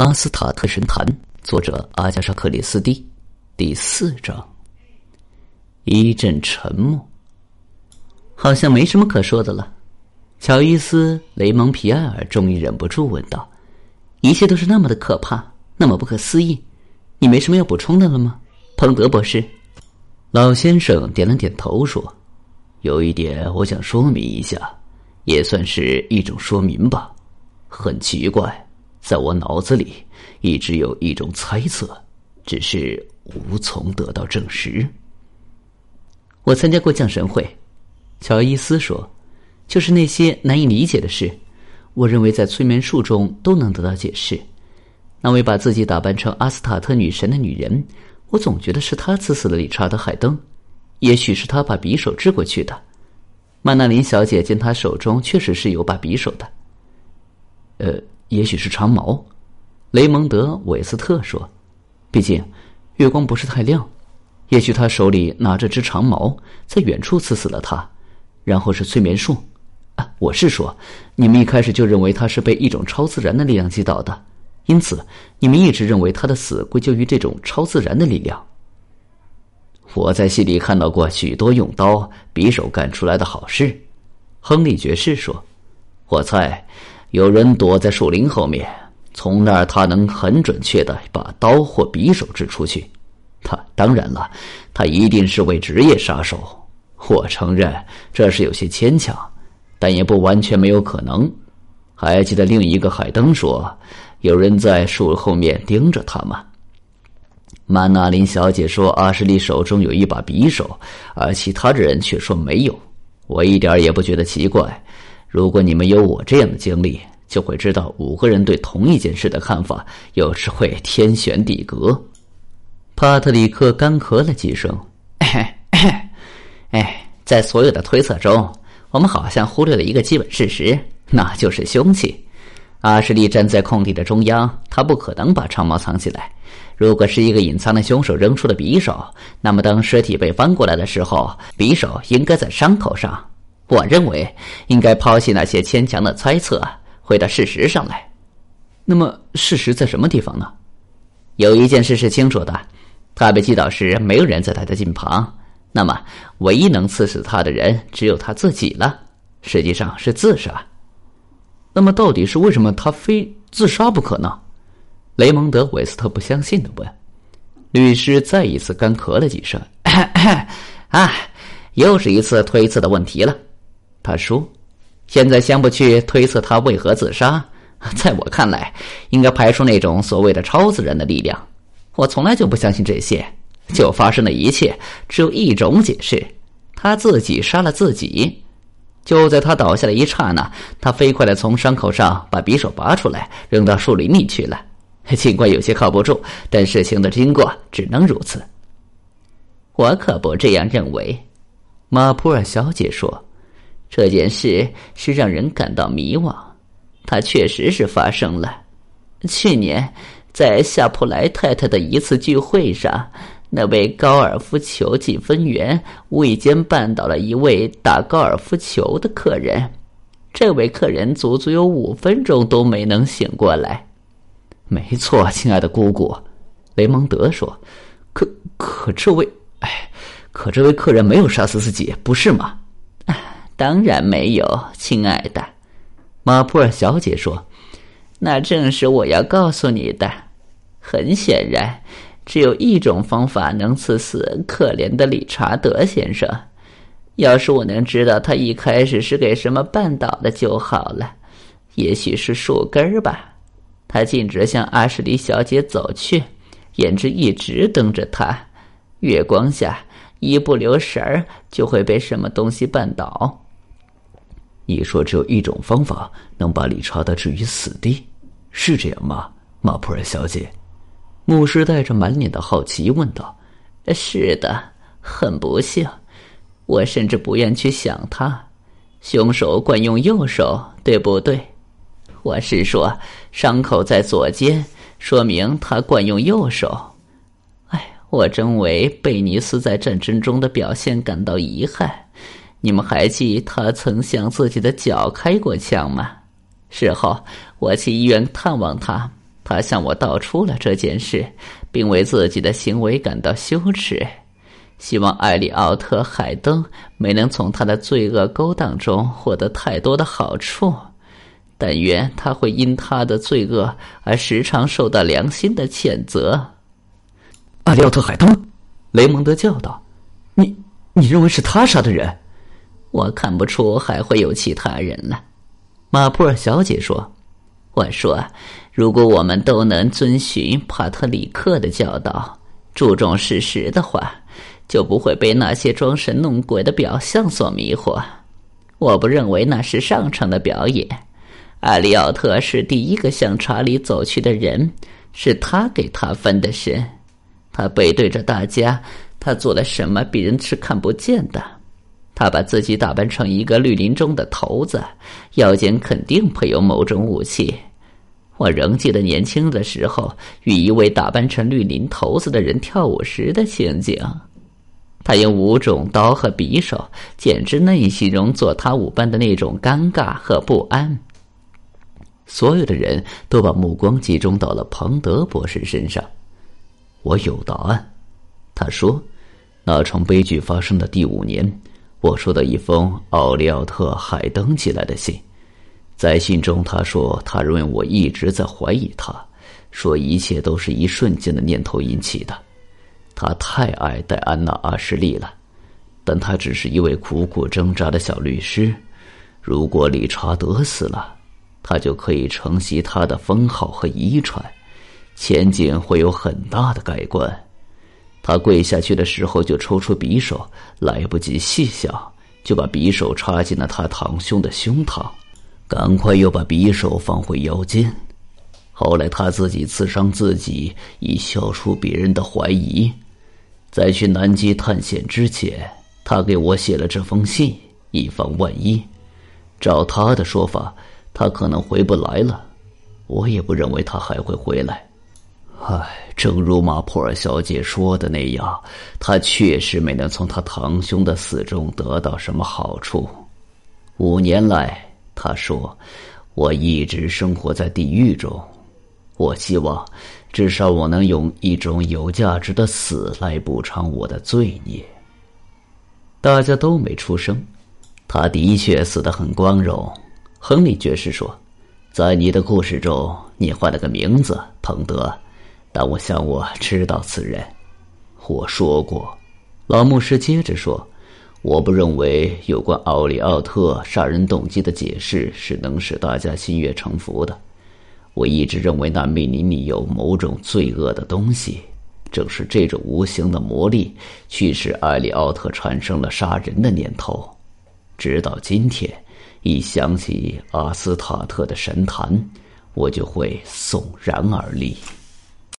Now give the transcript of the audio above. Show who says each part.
Speaker 1: 阿斯塔特神坛，作者阿加莎·克里斯蒂，第四章。一阵沉默，好像没什么可说的了。乔伊斯·雷蒙·皮埃尔终于忍不住问道：“一切都是那么的可怕，那么不可思议，你没什么要补充的了吗，彭德博士？”老先生点了点头，说：“有一点我想说明一下，也算是一种说明吧。很奇怪。”在我脑子里一直有一种猜测，只是无从得到证实。我参加过降神会，乔伊斯说，就是那些难以理解的事，我认为在催眠术中都能得到解释。那位把自己打扮成阿斯塔特女神的女人，我总觉得是她刺死了理查德·海登，也许是她把匕首掷过去的。曼娜琳小姐见她手中确实是有把匕首的，呃。也许是长矛，雷蒙德·韦斯特说：“毕竟月光不是太亮，也许他手里拿着支长矛，在远处刺死了他，然后是催眠术。啊，我是说，你们一开始就认为他是被一种超自然的力量击倒的，因此你们一直认为他的死归咎于这种超自然的力量。我在戏里看到过许多用刀、匕首干出来的好事。”亨利爵士说：“我猜。”有人躲在树林后面，从那儿他能很准确的把刀或匕首掷出去。他当然了，他一定是位职业杀手。我承认这是有些牵强，但也不完全没有可能。还记得另一个海登说，有人在树后面盯着他吗？曼娜琳小姐说阿什利手中有一把匕首，而其他的人却说没有。我一点也不觉得奇怪。如果你们有我这样的经历，就会知道五个人对同一件事的看法有时会天旋地隔。帕特里克干咳了几声，哎，在所有的推测中，我们好像忽略了一个基本事实，那就是凶器。阿什利站在空地的中央，他不可能把长矛藏起来。如果是一个隐藏的凶手扔出的匕首，那么当尸体被翻过来的时候，匕首应该在伤口上。我认为应该抛弃那些牵强的猜测，回到事实上来。那么，事实在什么地方呢？有一件事是清楚的：他被击倒时，没有人在他的近旁。那么，唯一能刺死他的人只有他自己了。实际上是自杀。那么，到底是为什么他非自杀不可呢？雷蒙德·韦斯特不相信的问。律师再一次干咳了几声。咳 咳啊，又是一次推测的问题了。他说：“现在先不去推测他为何自杀，在我看来，应该排除那种所谓的超自然的力量。我从来就不相信这些。就发生的一切，只有一种解释：他自己杀了自己。就在他倒下的一刹那，他飞快的从伤口上把匕首拔出来，扔到树林里去了。尽管有些靠不住，但事情的经过只能如此。我可不这样认为。”马普尔小姐说。这件事是让人感到迷惘，它确实是发生了。去年，在夏普莱太太的一次聚会上，那位高尔夫球计分员无意间绊倒了一位打高尔夫球的客人，这位客人足足有五分钟都没能醒过来。没错，亲爱的姑姑，雷蒙德说：“可可这位，哎，可这位客人没有杀死自己，不是吗？”
Speaker 2: 当然没有，亲爱的，马普尔小姐说：“那正是我要告诉你的。很显然，只有一种方法能刺死可怜的理查德先生。要是我能知道他一开始是给什么绊倒的就好了。也许是树根儿吧。他径直向阿什利小姐走去，眼睛一直瞪着她。月光下，一不留神儿就会被什么东西绊倒。”
Speaker 1: 你说只有一种方法能把理查德置于死地，是这样吗，马普尔小姐？
Speaker 2: 牧师带着满脸的好奇问道：“是的，很不幸，我甚至不愿去想他。凶手惯用右手，对不对？我是说，伤口在左肩，说明他惯用右手。哎，我真为贝尼斯在战争中的表现感到遗憾。”你们还记他曾向自己的脚开过枪吗？事后我去医院探望他，他向我道出了这件事，并为自己的行为感到羞耻，希望艾利奥特·海登没能从他的罪恶勾当中获得太多的好处。但愿他会因他的罪恶而时常受到良心的谴责。
Speaker 1: 艾利奥特·海登，雷蒙德叫道：“你，你认为是他杀的人？
Speaker 2: 我看不出还会有其他人了。”马普尔小姐说：“我说，如果我们都能遵循帕特里克的教导，注重事实的话，就不会被那些装神弄鬼的表象所迷惑。我不认为那是上乘的表演。”艾利奥特是第一个向查理走去的人，是他给他分的身。他背对着大家，他做了什么，别人是看不见的。他把自己打扮成一个绿林中的头子，腰间肯定配有某种武器。我仍记得年轻的时候与一位打扮成绿林头子的人跳舞时的情景。他用五种刀和匕首，简直难以形容做他舞伴的那种尴尬和不安。所有的人都把目光集中到了庞德博士身上。我有答案，他说：“那场悲剧发生的第五年，我收到一封奥利奥特·海登寄来的信。在信中，他说他认为我一直在怀疑他，说一切都是一瞬间的念头引起的。他太爱戴安娜·阿什利了，但他只是一位苦苦挣扎的小律师。如果理查德死了，”他就可以承袭他的封号和遗传，前景会有很大的改观。他跪下去的时候就抽出匕首，来不及细想，就把匕首插进了他堂兄的胸膛，赶快又把匕首放回腰间。后来他自己刺伤自己，以消除别人的怀疑。在去南极探险之前，他给我写了这封信，以防万一。照他的说法。他可能回不来了，我也不认为他还会回来。唉，正如马普尔小姐说的那样，他确实没能从他堂兄的死中得到什么好处。五年来，他说，我一直生活在地狱中。我希望，至少我能用一种有价值的死来补偿我的罪孽。大家都没出声。他的确死得很光荣。亨利爵士说：“在你的故事中，你换了个名字，彭德。但我想我知道此人。我说过。”老牧师接着说：“我不认为有关奥利奥特杀人动机的解释是能使大家心悦诚服的。我一直认为那密林里有某种罪恶的东西，正是这种无形的魔力驱使艾利奥特产生了杀人的念头。直到今天。”一想起阿斯塔特的神坛，我就会悚然而立。